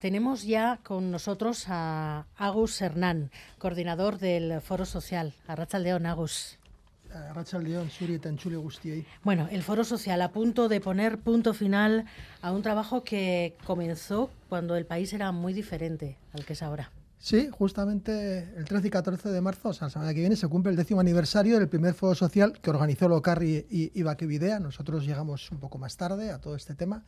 Tenemos ya con nosotros a Agus Hernán, coordinador del Foro Social. León, Agus. León, Suri Bueno, el Foro Social a punto de poner punto final a un trabajo que comenzó cuando el país era muy diferente al que es ahora. Sí, justamente el 13 y 14 de marzo, o sea, la semana que viene, se cumple el décimo aniversario del primer foro social que organizó Locarri y, y Baquevidea. Nosotros llegamos un poco más tarde a todo este tema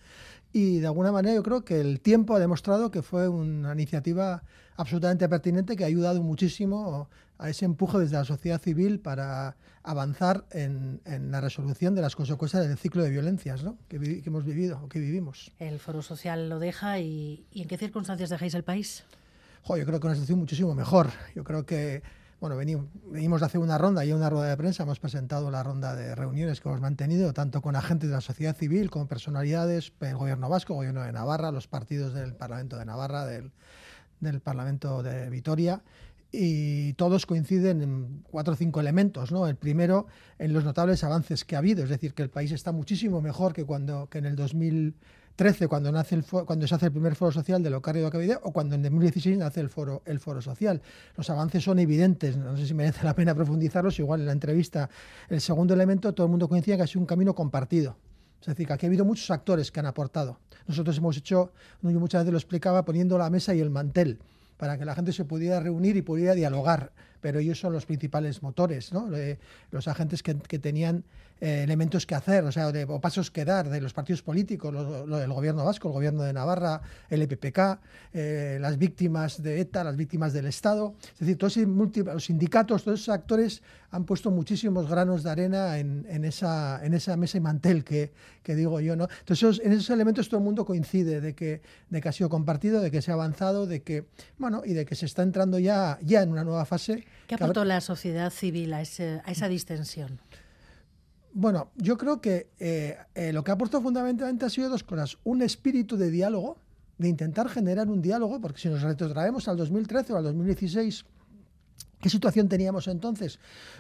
y de alguna manera yo creo que el tiempo ha demostrado que fue una iniciativa absolutamente pertinente que ha ayudado muchísimo a ese empuje desde la sociedad civil para avanzar en, la resolución de las consecuencias del ciclo de violencias ¿no? que, hemos vivido o que vivimos. El foro social lo deja y, y ¿en qué circunstancias dejáis el país? Yo creo que una situación muchísimo mejor. Yo creo que, bueno, venimos, de hacer una ronda y una rueda de prensa, hemos presentado la ronda de reuniones que hemos mantenido, tanto con agentes de la sociedad civil, con personalidades, el gobierno vasco, el gobierno de Navarra, los partidos del Parlamento de Navarra, del, del Parlamento de Vitoria, y todos coinciden en cuatro o cinco elementos. ¿no? El primero, en los notables avances que ha habido, es decir, que el país está muchísimo mejor que, cuando, que en el 2000 13 cuando, nace el cuando se hace el primer foro social de Locario de Acabide o cuando en 2016 nace el foro, el foro social. Los avances son evidentes, no sé si merece la pena profundizarlos, igual en la entrevista. El segundo elemento, todo el mundo coincide que ha sido un camino compartido. Es decir, que aquí ha habido muchos actores que han aportado. Nosotros hemos hecho, yo muchas veces lo explicaba, poniendo la mesa y el mantel para que la gente se pudiera reunir y pudiera dialogar pero ellos son los principales motores, ¿no? los agentes que, tenían eh, elementos que hacer, o sea, o pasos que dar de los partidos políticos, lo, del gobierno vasco, el gobierno de Navarra, el EPPK, eh, las víctimas de ETA, las víctimas del Estado. Es decir, todos los sindicatos, todos esos actores han puesto muchísimos granos de arena en, esa, en esa mesa y mantel que, que digo yo. ¿no? Entonces, en esos elementos todo el mundo coincide de que, de que ha sido compartido, de que se ha avanzado, de que, bueno, y de que se está entrando ya, ya en una nueva fase ¿Qué aportó la sociedad civil a, esa distensión? Bueno, yo creo que eh, eh, lo que ha aportado fundamentalmente ha sido dos cosas. Un espíritu de diálogo, de intentar generar un diálogo, porque si nos retrotraemos al 2013 o al 2016, ¿Qué situación teníamos entonces?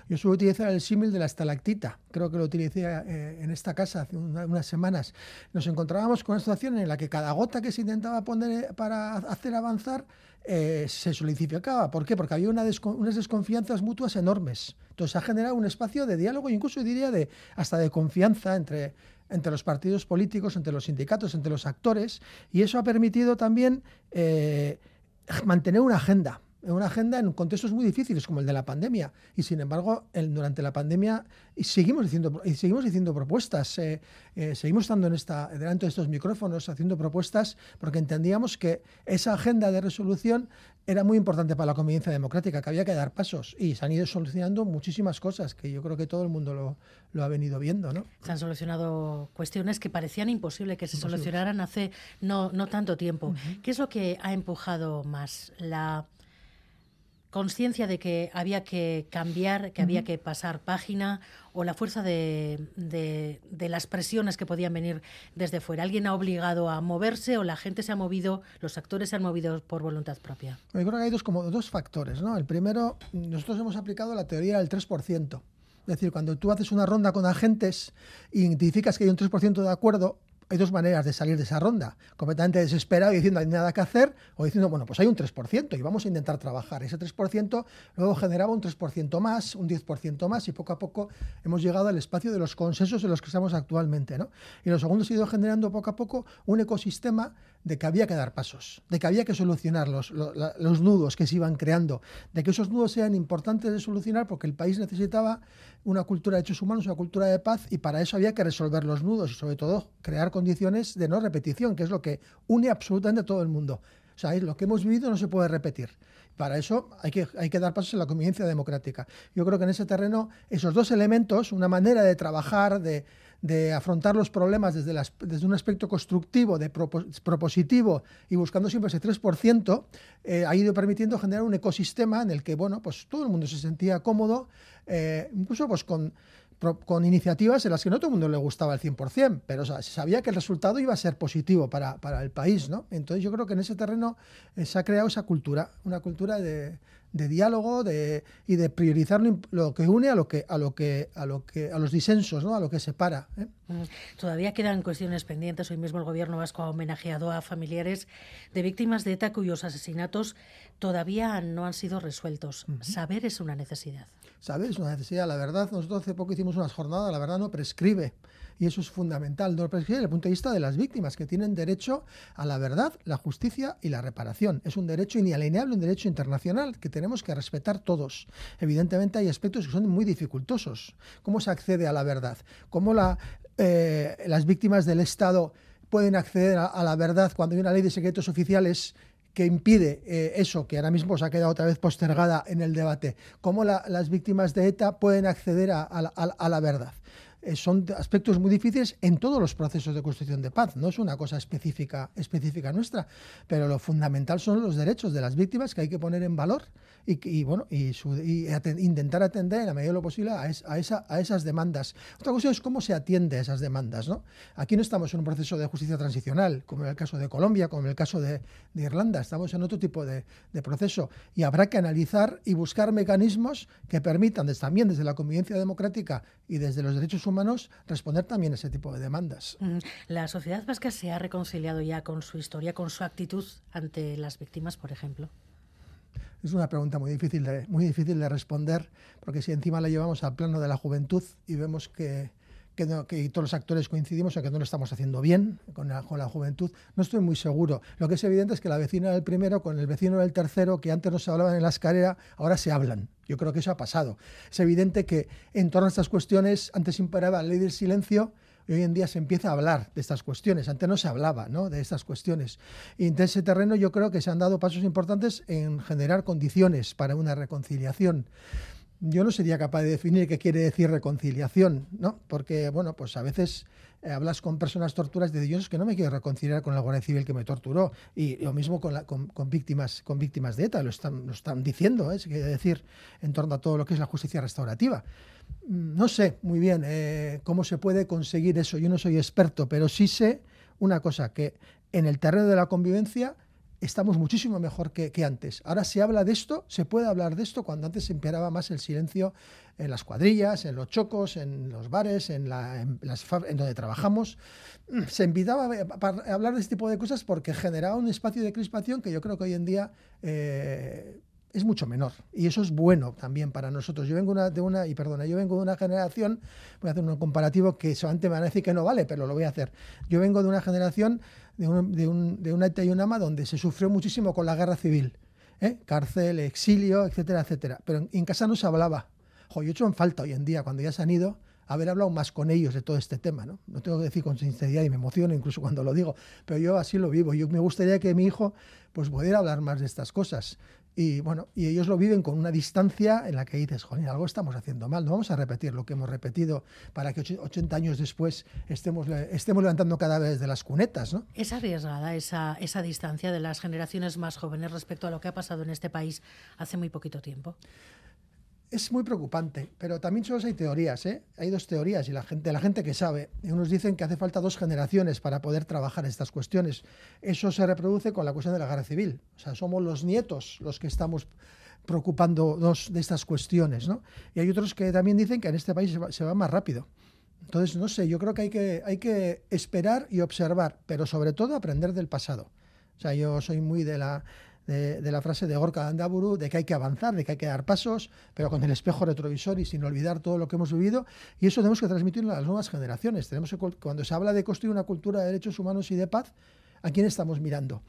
Yo suelo utilizar el símil de la estalactita, creo que lo utilicé eh, en esta casa hace unas semanas. Nos encontrábamos con una situación en la que cada gota que se intentaba poner para hacer avanzar eh, se solidificaba. ¿Por qué? Porque había unas desconfianzas mutuas enormes. Entonces ha generado un espacio de diálogo, incluso diría de, hasta de confianza entre, entre los partidos políticos, entre los sindicatos, entre los actores, y eso ha permitido también eh, mantener una agenda en una agenda en contextos muy difíciles como el de la pandemia. Y sin embargo, durante la pandemia seguimos diciendo, seguimos diciendo propuestas, eh, eh, seguimos estando en esta, delante de estos micrófonos haciendo propuestas porque entendíamos que esa agenda de resolución era muy importante para la convivencia democrática, que había que dar pasos. Y se han ido solucionando muchísimas cosas que yo creo que todo el mundo lo, lo ha venido viendo. ¿no? Se han solucionado cuestiones que parecían imposibles que se solucionaran hace no, no tanto tiempo. ¿Qué es lo que ha empujado más? La conciencia de que había que cambiar, que había que pasar página o la fuerza de, de, las presiones que podían venir desde fuera. ¿Alguien ha obligado a moverse o la gente se ha movido, los actores se han movido por voluntad propia? Yo creo que hay dos, como dos factores. ¿no? El primero, nosotros hemos aplicado la teoría del 3%. Es decir, cuando tú haces una ronda con agentes e identificas que hay un 3% de acuerdo, hay dos maneras de salir de esa ronda. Completamente desesperado y diciendo hay nada que hacer, o diciendo, bueno, pues hay un 3% y vamos a intentar trabajar. Ese 3% luego generaba un 3% más, un 10% más, y poco a poco hemos llegado al espacio de los consensos en los que estamos actualmente. ¿no? Y lo segundo ha ido generando poco a poco un ecosistema de que había que dar pasos, de que había que solucionar los, los, nudos que se iban creando, de que esos nudos sean importantes de solucionar porque el país necesitaba una cultura de hechos humanos, una cultura de paz, y para eso había que resolver los nudos y sobre todo crear condiciones de no repetición, que es lo que une absolutamente todo el mundo. O sea, lo que hemos vivido no se puede repetir. Para eso hay que, hay que dar pasos en la convivencia democrática. Yo creo que en ese terreno esos dos elementos, una manera de trabajar, de, de afrontar los problemas desde, desde, un aspecto constructivo, de propositivo y buscando siempre ese 3%, eh, ha ido permitiendo generar un ecosistema en el que bueno, pues todo el mundo se sentía cómodo, eh, incluso pues con con iniciativas en las que no todo el mundo le gustaba al 100%, pero se sabía que el resultado iba a ser positivo para, para, el país. ¿no? Entonces yo creo que en ese terreno eh, se ha creado esa cultura, una cultura de, de diálogo de, y de priorizar lo que une a lo que a lo que a lo que a los disensos, ¿no? a lo que separa. ¿eh? Todavía quedan cuestiones pendientes. Hoy mismo el gobierno vasco ha homenajeado a familiares de víctimas de ETA cuyos asesinatos todavía no han sido resueltos. Saber es una necesidad. Saber es una necesidad. La verdad, nosotros hace poco hicimos unas jornadas, la verdad no prescribe. Y eso es fundamental, no prescribe desde el punto de vista de las víctimas, que tienen derecho a la verdad, la justicia y la reparación. Es un derecho inalienable, un derecho internacional que tenemos que respetar todos. Evidentemente hay aspectos que son muy dificultosos. ¿Cómo se accede a la verdad? ¿Cómo eh, las víctimas del Estado pueden acceder a, la verdad cuando hay una ley de secretos oficiales que impide eh, eso, que ahora mismo se ha quedado otra vez postergada en el debate, cómo las víctimas de ETA pueden acceder a la verdad. Eh, son aspectos muy difíciles en todos los procesos de construcción de paz. No es una cosa específica, específica nuestra, pero lo fundamental son los derechos de las víctimas que hay que poner en valor y, bueno y, intentar atender en la medida de lo posible a, esa, a esas demandas. Otra cuestión es cómo se atiende a esas demandas. ¿no? Aquí no estamos en un proceso de justicia transicional, como en el caso de Colombia, como en el caso de, Irlanda. Estamos en otro tipo de, proceso y habrá que analizar y buscar mecanismos que permitan también desde la convivencia democrática y desde los derechos humanos responder también a ese tipo de demandas. Mm, la sociedad vasca se ha reconciliado ya con su historia, con su actitud ante las víctimas, por ejemplo. Es una pregunta muy difícil de, muy difícil de responder, porque si encima la llevamos al plano de la juventud y vemos que que, todos los actores coincidimos en que no lo estamos haciendo bien con la, con la, juventud. No estoy muy seguro. Lo que es evidente es que la vecina del primero con el vecino del tercero, que antes no se hablaban en la escalera, ahora se hablan. Yo creo que eso ha pasado. Es evidente que en torno a estas cuestiones antes imperaba la ley del silencio y hoy en día se empieza a hablar de estas cuestiones. Antes no se hablaba ¿no? de estas cuestiones. Y en ese terreno yo creo que se han dado pasos importantes en generar condiciones para una reconciliación yo no sería capaz de definir qué quiere decir reconciliación, ¿no? Porque, bueno, pues a veces eh, hablas con personas torturas y dices, que no me quiero reconciliar con la Guardia Civil que me torturó. Y lo mismo con, con, víctimas, con víctimas de ETA, lo están, lo están diciendo, ¿eh? quiere decir, en torno a todo lo que es la justicia restaurativa. Mm, no sé muy bien eh, cómo se puede conseguir eso, yo no soy experto, pero sí sé una cosa, que en el terreno de la convivencia estamos muchísimo mejor que, antes. Ahora se habla de esto, se puede hablar de esto cuando antes se imperaba más el silencio en las cuadrillas, en los chocos, en los bares, en, las en donde trabajamos. Se invitaba a, hablar de este tipo de cosas porque generaba un espacio de crispación que yo creo que hoy en día eh, es mucho menor. Y eso es bueno también para nosotros. Yo vengo de una, y perdona, yo vengo de una generación, voy a hacer un comparativo que solamente me van a decir que no vale, pero lo voy a hacer. Yo vengo de una generación de, un, de, un, de una ETA y un AMA donde se sufrió muchísimo con la guerra civil. ¿eh? Cárcel, exilio, etcétera, etcétera. Pero en, casa no se hablaba. Jo, yo he hecho en falta hoy en día, cuando ya se han ido, haber hablado más con ellos de todo este tema. ¿no? no tengo que decir con sinceridad y me emociono incluso cuando lo digo, pero yo así lo vivo. Yo me gustaría que mi hijo pues, pudiera hablar más de estas cosas. Y bueno, y ellos lo viven con una distancia en la que dices, joder, algo estamos haciendo mal, no vamos a repetir lo que hemos repetido para que 80 años después estemos, estemos levantando cada vez de las cunetas, ¿no? Es arriesgada esa, esa distancia de las generaciones más jóvenes respecto a lo que ha pasado en este país hace muy poquito tiempo es muy preocupante, pero también solo hay teorías, ¿eh? Hay dos teorías y la gente, la gente que sabe, unos dicen que hace falta dos generaciones para poder trabajar estas cuestiones. Eso se reproduce con la cuestión de la guerra civil. O sea, somos los nietos los que estamos preocupándonos de estas cuestiones, ¿no? Y hay otros que también dicen que en este país se va, más rápido. Entonces, no sé, yo creo que hay, que hay que esperar y observar, pero sobre todo aprender del pasado. O sea, yo soy muy de la de, la frase de Gorka Andaburu, de que hay que avanzar, de que hay que dar pasos, pero con el espejo retrovisor y sin olvidar todo lo que hemos vivido. Y eso tenemos que transmitirlo a las nuevas generaciones. Tenemos cuando se habla de construir una cultura de derechos humanos y de paz, ¿a quién estamos mirando?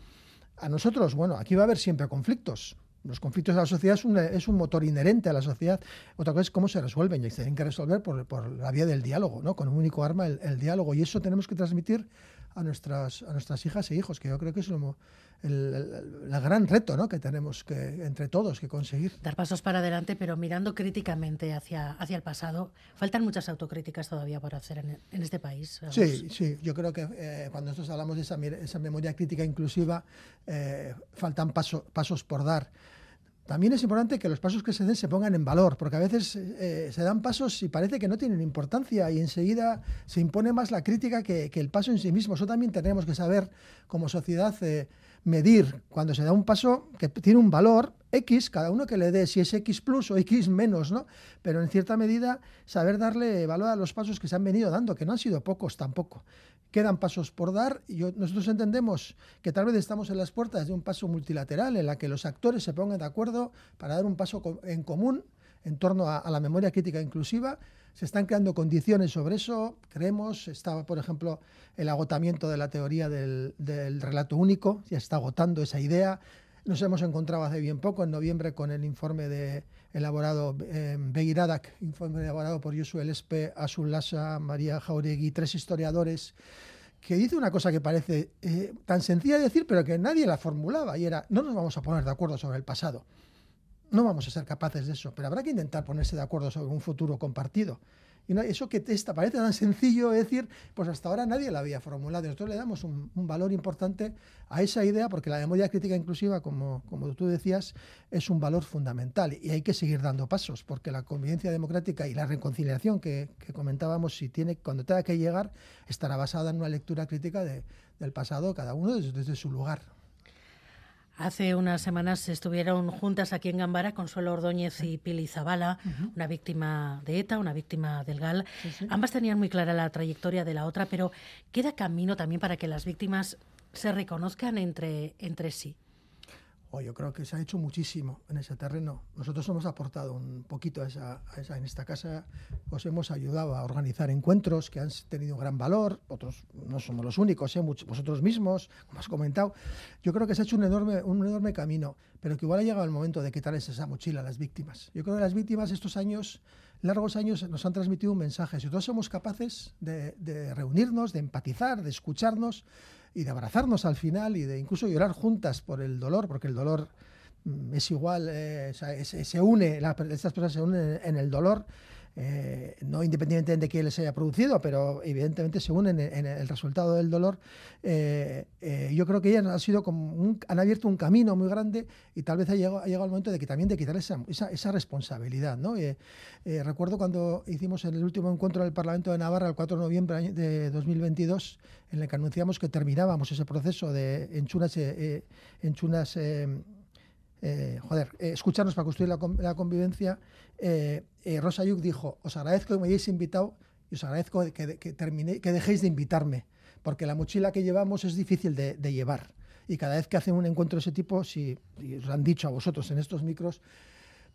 A nosotros, bueno, aquí va a haber siempre conflictos. Los conflictos de la sociedad es un, motor inherente a la sociedad. Otra cosa es cómo se resuelven y se tienen que resolver por, la vía del diálogo, ¿no? con un único arma, el, diálogo. Y eso tenemos que transmitir a nuestras, a nuestras hijas e hijos, que yo creo que es lo, el, gran reto ¿no? que tenemos que entre todos que conseguir. Dar pasos para adelante, pero mirando críticamente hacia, hacia el pasado. Faltan muchas autocríticas todavía por hacer en, en este país. Sí, sí, yo creo que eh, cuando nosotros hablamos de esa, esa memoria crítica inclusiva, eh, faltan paso, pasos por dar. También es importante que los pasos que se den se pongan en valor, porque a veces eh, se dan pasos y parece que no tienen importancia y enseguida se impone más la crítica que, el paso en sí mismo. Eso también tenemos que saber como sociedad medir cuando se da un paso que tiene un valor X, cada uno que le dé, si es X plus o X menos, ¿no? Pero en cierta medida saber darle valor a los pasos que se han venido dando, que no han sido pocos tampoco. Quedan pasos por dar y nosotros entendemos que tal vez estamos en las puertas de un paso multilateral en la que los actores se pongan de acuerdo para dar un paso en común en torno a, la memoria crítica inclusiva. Se están creando condiciones sobre eso, creemos. Estaba, por ejemplo, el agotamiento de la teoría del, relato único, ya está agotando esa idea. Nos hemos encontrado hace bien poco, en noviembre, con el informe elaborado eh, Beiradak, informe elaborado por Josué Lespe, Asul Lassa, María Jauregui, tres historiadores, que dice una cosa que parece eh, tan sencilla de decir, pero que nadie la formulaba, y era, no nos vamos a poner de acuerdo sobre el pasado no vamos a ser capaces de eso, pero habrá que intentar ponerse de acuerdo sobre un futuro compartido. Y eso que te parece tan sencillo decir, pues hasta ahora nadie la había formulado. Nosotros le damos un, valor importante a esa idea porque la memoria crítica inclusiva, como, como tú decías, es un valor fundamental y hay que seguir dando pasos porque la convivencia democrática y la reconciliación que, comentábamos, si tiene, cuando tenga que llegar, estará basada en una lectura crítica del pasado, cada uno desde su lugar. Hace unas semanas estuvieron juntas aquí en Gambara Consuelo Ordóñez y Pili Zabala, una víctima de ETA, una víctima del GAL. Ambas tenían muy clara la trayectoria de la otra, pero queda camino también para que las víctimas se reconozcan entre, entre sí yo creo que se ha hecho muchísimo en ese terreno. Nosotros hemos aportado un poquito a esa, en esta casa, os hemos ayudado a organizar encuentros que han tenido gran valor, otros no somos los únicos, ¿eh? vosotros mismos, como has comentado. Yo creo que se ha hecho un enorme, un enorme camino, pero que igual ha llegado el momento de quitarles esa mochila a las víctimas. Yo creo que las víctimas estos años, largos años, nos han transmitido un mensaje. Si todos somos capaces de, de reunirnos, de empatizar, de escucharnos, y de abrazarnos al final y de incluso llorar juntas por el dolor, porque el dolor mm, es igual, eh, se une, estas personas se unen en el dolor eh, no independientemente de quién les haya producido, pero evidentemente se unen en, el resultado del dolor. Eh, eh, yo creo que ellas han, sido como han abierto un camino muy grande y tal vez ha llegado, ha llegado el momento de que también de quitar esa, esa, responsabilidad. ¿no? recuerdo cuando hicimos el último encuentro del Parlamento de Navarra el 4 de noviembre de 2022, en el que anunciamos que terminábamos ese proceso de enchunas, enchunas eh, joder, eh, escucharnos para construir la, convivencia, eh, Rosa Yuk dijo, os agradezco que me hayáis invitado y os agradezco que, que, que dejéis de invitarme, porque la mochila que llevamos es difícil de, llevar. Y cada vez que hacen un encuentro de ese tipo, si os han dicho a vosotros en estos micros,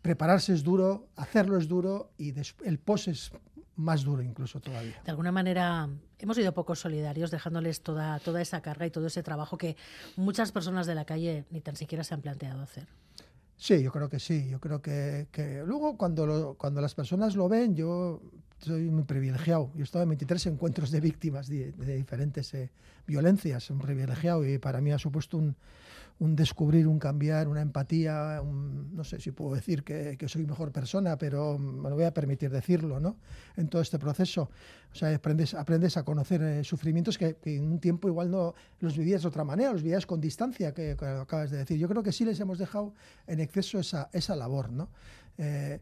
prepararse es duro, hacerlo es duro y el post es más duro incluso todavía. De alguna manera hemos sido poco solidarios dejándoles toda, toda esa carga y todo ese trabajo que muchas personas de la calle ni tan siquiera se han planteado hacer. Sí, yo creo que sí. Yo creo que, luego cuando, cuando las personas lo ven, yo soy muy privilegiado. Yo he estado en 23 encuentros de víctimas de, diferentes eh, violencias, un privilegiado y para mí ha supuesto un, un descubrir, un cambiar, una empatía, no sé si puedo decir que, soy mejor persona, pero me lo voy a permitir decirlo, ¿no? En todo este proceso. O sea, aprendes, aprendes a conocer eh, sufrimientos que, en un tiempo igual no los vivías de otra manera, los vivías con distancia, que, acabas de decir. Yo creo que sí les hemos dejado en exceso esa, esa labor, ¿no? Eh,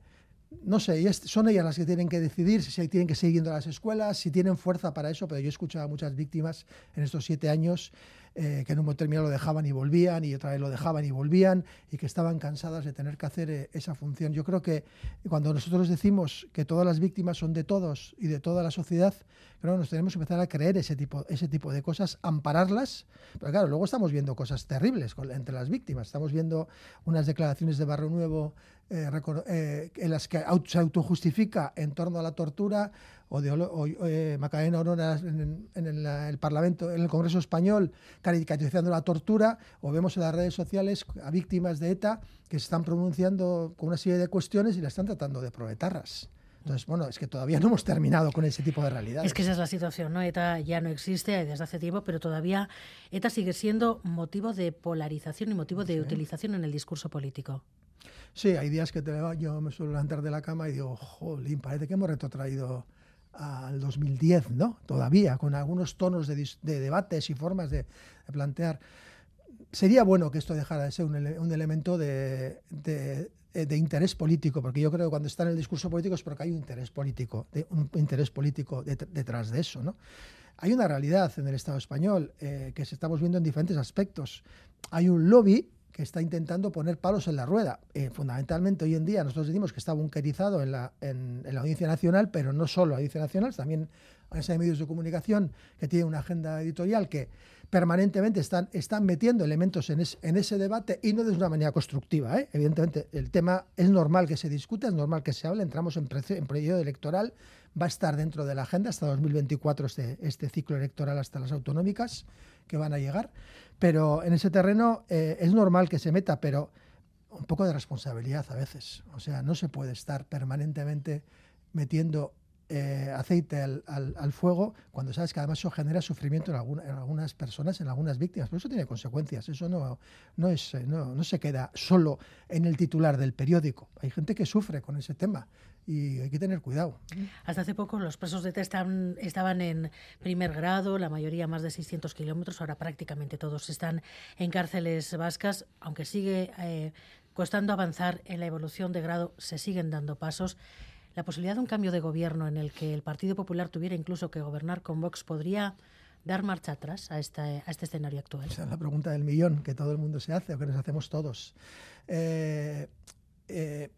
no sé, son ellas las que tienen que decidir si tienen que seguir a las escuelas, si tienen fuerza para eso, pero yo he escuchado a muchas víctimas en estos siete años eh, que en un momento determinado lo dejaban y volvían, y otra vez lo dejaban y volvían, y que estaban cansadas de tener que hacer eh, esa función. Yo creo que cuando nosotros decimos que todas las víctimas son de todos y de toda la sociedad, creo que nos tenemos que empezar a creer ese tipo, ese tipo de cosas, ampararlas, pero claro, luego estamos viendo cosas terribles entre las víctimas. Estamos viendo unas declaraciones de Barrio Nuevo eh, en las que se autojustifica en torno a la tortura, o de eh, Macarena Aurora en, el, Parlamento, en el Congreso Español, caricaturizando la tortura, o vemos en las redes sociales a víctimas de ETA que se están pronunciando con una serie de cuestiones y la están tratando de proletarras. Entonces, bueno, es que todavía no hemos terminado con ese tipo de realidad. Es que esa es la situación, ¿no? ETA ya no existe desde hace tiempo, pero todavía ETA sigue siendo motivo de polarización y motivo de utilización en el discurso político. Sí, hay días que te yo me suelo levantar de la cama y digo, jolín, parece que hemos retrotraído al 2010, ¿no? Todavía, con algunos tonos de, debates y formas de, plantear. Sería bueno que esto dejara de ser un, elemento de, interés político, porque yo creo que cuando está en el discurso político es porque hay un interés político, un interés político detrás de eso, ¿no? Hay una realidad en el Estado español eh, que estamos viendo en diferentes aspectos. hay un lobby que está intentando poner palos en la rueda. Eh, fundamentalmente hoy en día nosotros decimos que está bunkerizado en la, en, la Audiencia Nacional, pero no solo la Audiencia Nacional, también hay medios de comunicación que tienen una agenda editorial que permanentemente están, están metiendo elementos en, ese debate y no de una manera constructiva. ¿eh? Evidentemente, el tema es normal que se discute, es normal que se hable, entramos en, en periodo electoral, va a estar dentro de la agenda hasta 2024 este, este ciclo electoral hasta las autonómicas que van a llegar, pero en ese terreno eh, es normal que se meta, pero un poco de responsabilidad a veces. O sea, no se puede estar permanentemente metiendo eh, aceite al, fuego cuando sabes que además eso genera sufrimiento en, algunas personas, en algunas víctimas. Pero eso tiene consecuencias. Eso no, no, es, eh, no, no, se queda solo en el titular del periódico. Hay gente que sufre con ese tema y hay que tener cuidado. Hasta hace poco los presos de test estaban en primer grado, la mayoría más de 600 kilómetros. Ahora prácticamente todos están en cárceles vascas, aunque sigue eh, costando avanzar en la evolución de grado, se siguen dando pasos. La posibilidad de un cambio de gobierno en el que el Partido Popular tuviera incluso que gobernar con Vox podría dar marcha atrás a, este escenario actual? Esa es la pregunta del millón que todo el mundo se hace o que nos hacemos todos. Eh, eh,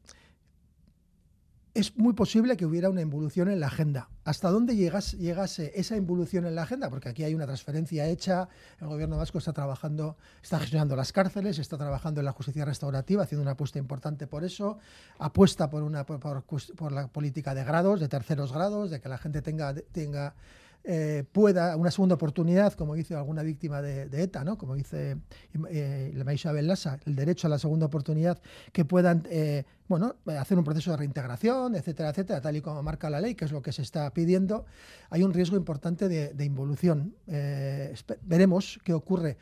es muy posible que hubiera una involución en la agenda. ¿Hasta dónde llegase esa involución en la agenda? Porque aquí hay una transferencia hecha, el gobierno vasco está trabajando, está gestionando las cárceles, está trabajando en la justicia restaurativa, haciendo una apuesta importante por eso, apuesta por, una, por, la política de grados, de terceros grados, de que la gente tenga, tenga eh, pueda, una segunda oportunidad, como dice alguna víctima de, ETA, ¿no? como dice eh, la Isabel Lassa, el derecho a la segunda oportunidad, que puedan eh, bueno, hacer un proceso de reintegración, etcétera, etcétera, tal y como marca la ley, que es lo que se está pidiendo, hay un riesgo importante de, de involución. veremos qué ocurre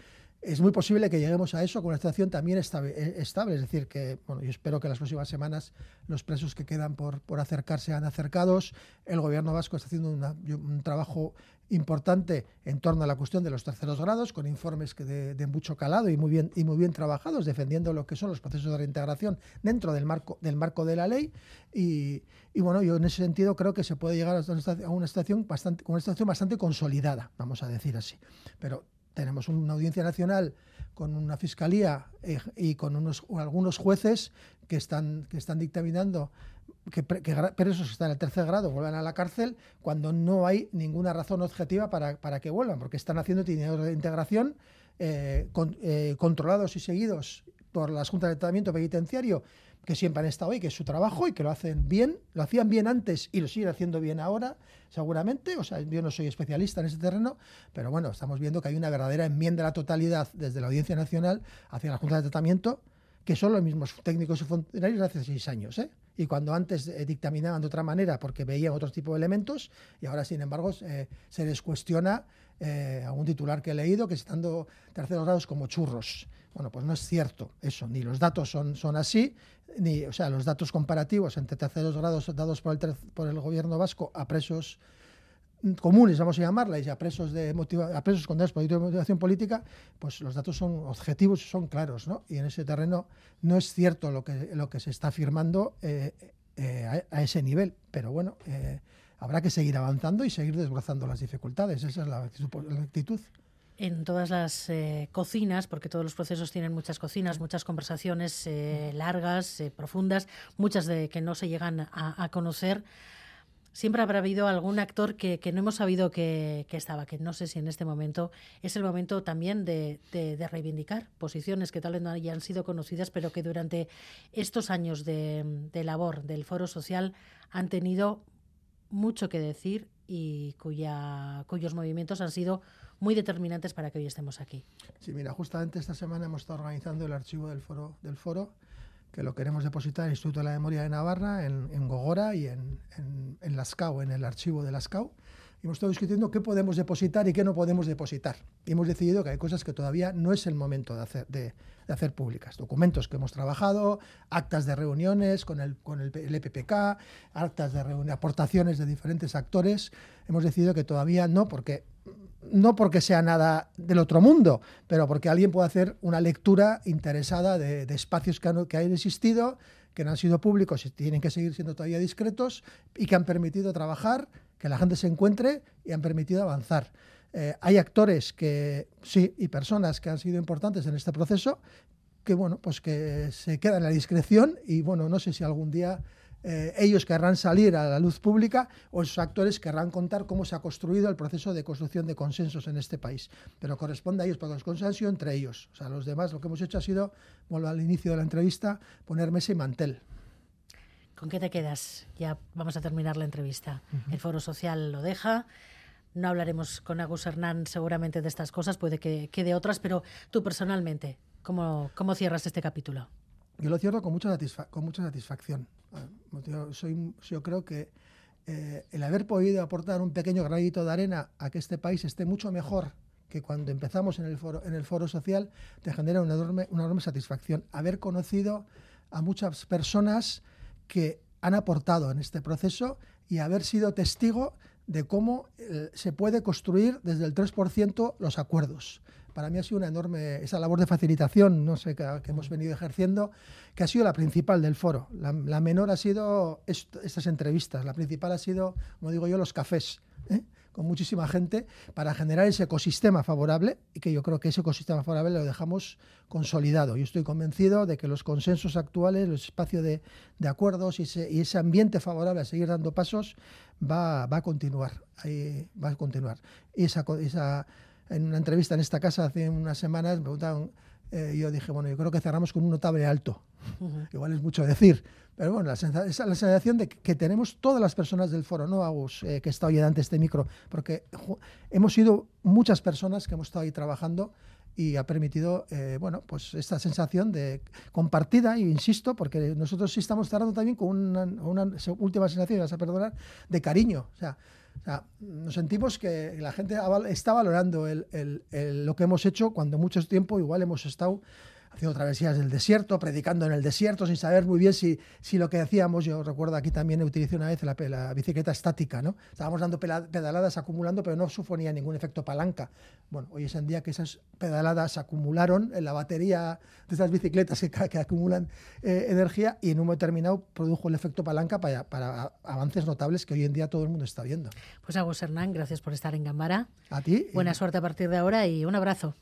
es muy posible que lleguemos a eso con una situación también eh, estable, es decir, que bueno, yo espero que las próximas semanas los presos que quedan por, por acercarse sean acercados. El gobierno vasco está haciendo un trabajo importante en torno a la cuestión de los terceros grados, con informes que de, mucho calado y muy bien y muy bien trabajados, defendiendo lo que son los procesos de reintegración dentro del marco del marco de la ley. Y, y bueno, yo en ese sentido creo que se puede llegar a una situación bastante, una situación bastante consolidada, vamos a decir así. Pero tenemos una audiencia nacional con una fiscalía eh, y con unos, algunos jueces que están, que están dictaminando que, presos que están en el tercer grado vuelvan a la cárcel cuando no hay ninguna razón objetiva para, para que vuelvan, porque están haciendo itinerarios de integración eh, eh, controlados y seguidos por las juntas de tratamiento penitenciario que siempre han estado ahí, que es su trabajo y que lo hacen bien, lo hacían bien antes y lo siguen haciendo bien ahora, seguramente. O sea, yo no soy especialista en ese terreno, pero bueno, estamos viendo que hay una verdadera enmienda a la totalidad desde la Audiencia Nacional hacia la Junta de Tratamiento, que son los mismos técnicos y funcionarios de hace seis años. ¿eh? Y cuando antes eh, dictaminaban de otra manera porque veían otro tipo de elementos, y ahora, sin embargo, eh, se les cuestiona eh, a un titular que he leído que están dando terceros grados como churros. Bueno, pues no es cierto eso, ni los datos son, son así, ni, o sea, los datos comparativos entre terceros grados dados por el, por el gobierno vasco a presos comunes, vamos a llamarla, y a presos, de a presos condenados por de motivación política, pues los datos son objetivos y son claros, ¿no? Y en ese terreno no es cierto lo que, lo que se está afirmando eh, eh, a, ese nivel, pero bueno, eh, habrá que seguir avanzando y seguir desbrozando las dificultades, esa es la actitud en todas las eh, cocinas, porque todos los procesos tienen muchas cocinas, muchas conversaciones eh, largas, eh, profundas, muchas de que no se llegan a, conocer. Siempre habrá habido algún actor que, no hemos sabido que, estaba, que no sé si en este momento es el momento también de, reivindicar posiciones que tal vez no hayan sido conocidas, pero que durante estos años de, de labor del Foro Social han tenido mucho que decir y cuya, cuyos movimientos han sido muy determinantes para que hoy estemos aquí. Sí, mira, justamente esta semana hemos estado organizando el archivo del foro, del foro que lo queremos depositar en el Instituto de la Memoria de Navarra, en, Gogora y en, en, en Lascau, en el archivo de Lascau. Y hemos estado discutiendo qué podemos depositar y qué no podemos depositar. Y hemos decidido que hay cosas que todavía no es el momento de hacer, de, de hacer públicas. Documentos que hemos trabajado, actas de reuniones con el, con el, EPPK, actas de reuniones, aportaciones de diferentes actores. Hemos decidido que todavía no, porque no porque sea nada del otro mundo, pero porque alguien puede hacer una lectura interesada de, espacios que han, que han existido, que no han sido públicos y tienen que seguir siendo todavía discretos y que han permitido trabajar, que la gente se encuentre y han permitido avanzar. Eh, hay actores que sí y personas que han sido importantes en este proceso que bueno pues que se quedan en la discreción y bueno no sé si algún día eh, ellos querrán salir a la luz pública o esos actores querrán contar cómo se ha construido el proceso de construcción de consensos en este país. Pero corresponde a ellos, porque los consensos entre ellos. O sea, los demás lo que hemos hecho ha sido, vuelvo al inicio de la entrevista, poner mesa y mantel. ¿Con qué te quedas? Ya vamos a terminar la entrevista. El Foro Social lo deja. No hablaremos con Agus Hernán seguramente de estas cosas, puede que, que de otras, pero tú personalmente, ¿cómo, cómo cierras este capítulo? Yo lo cierro con mucha, con mucha satisfacción. Yo, soy, yo creo que eh, el haber podido aportar un pequeño granito de arena a que este país esté mucho mejor que cuando empezamos en el foro, en el foro social, te genera una enorme, una enorme satisfacción. Haber conocido a muchas personas que han aportado en este proceso y haber sido testigo de cómo eh, se puede construir desde el 3% los acuerdos para mí ha sido una enorme, esa labor de facilitación, no sé, que, hemos venido ejerciendo, que ha sido la principal del foro. La, menor ha sido estas entrevistas, la principal ha sido, como digo yo, los cafés. ¿eh? con muchísima gente para generar ese ecosistema favorable y que yo creo que ese ecosistema favorable lo dejamos consolidado. Yo estoy convencido de que los consensos actuales, el espacio de, acuerdos y ese, ambiente favorable a seguir dando pasos va, a continuar. va a continuar. Esa, esa en una entrevista en esta casa hace unas semanas, me preguntaban, eh, yo dije, bueno, yo creo que cerramos con un notable alto. Igual es mucho decir, pero bueno, la sensación, la sensación de que, tenemos todas las personas del foro, no Agus, eh, que está hoy delante de este micro, porque hemos sido muchas personas que hemos estado ahí trabajando y ha permitido, eh, bueno, pues esta sensación de compartida, y insisto, porque nosotros sí estamos cerrando también con una, una última sensación, vas a perdonar, de cariño. O sea, nos sentimos que la gente está valorando lo que hemos hecho cuando mucho tiempo igual hemos estado haciendo travesías del desierto, predicando en el desierto, sin saber muy bien si, si lo que hacíamos, yo recuerdo aquí también utilicé una vez la, bicicleta estática, ¿no? Estábamos dando pedaladas acumulando, pero no suponía ningún efecto palanca. Bueno, hoy es en día que esas pedaladas acumularon en la batería de estas bicicletas que, acumulan eh, energía y en un momento determinado produjo el efecto palanca para, para, avances notables que hoy en día todo el mundo está viendo. Pues Agus Hernán, gracias por estar en Gambara. A ti. Buena suerte a partir de ahora y un abrazo.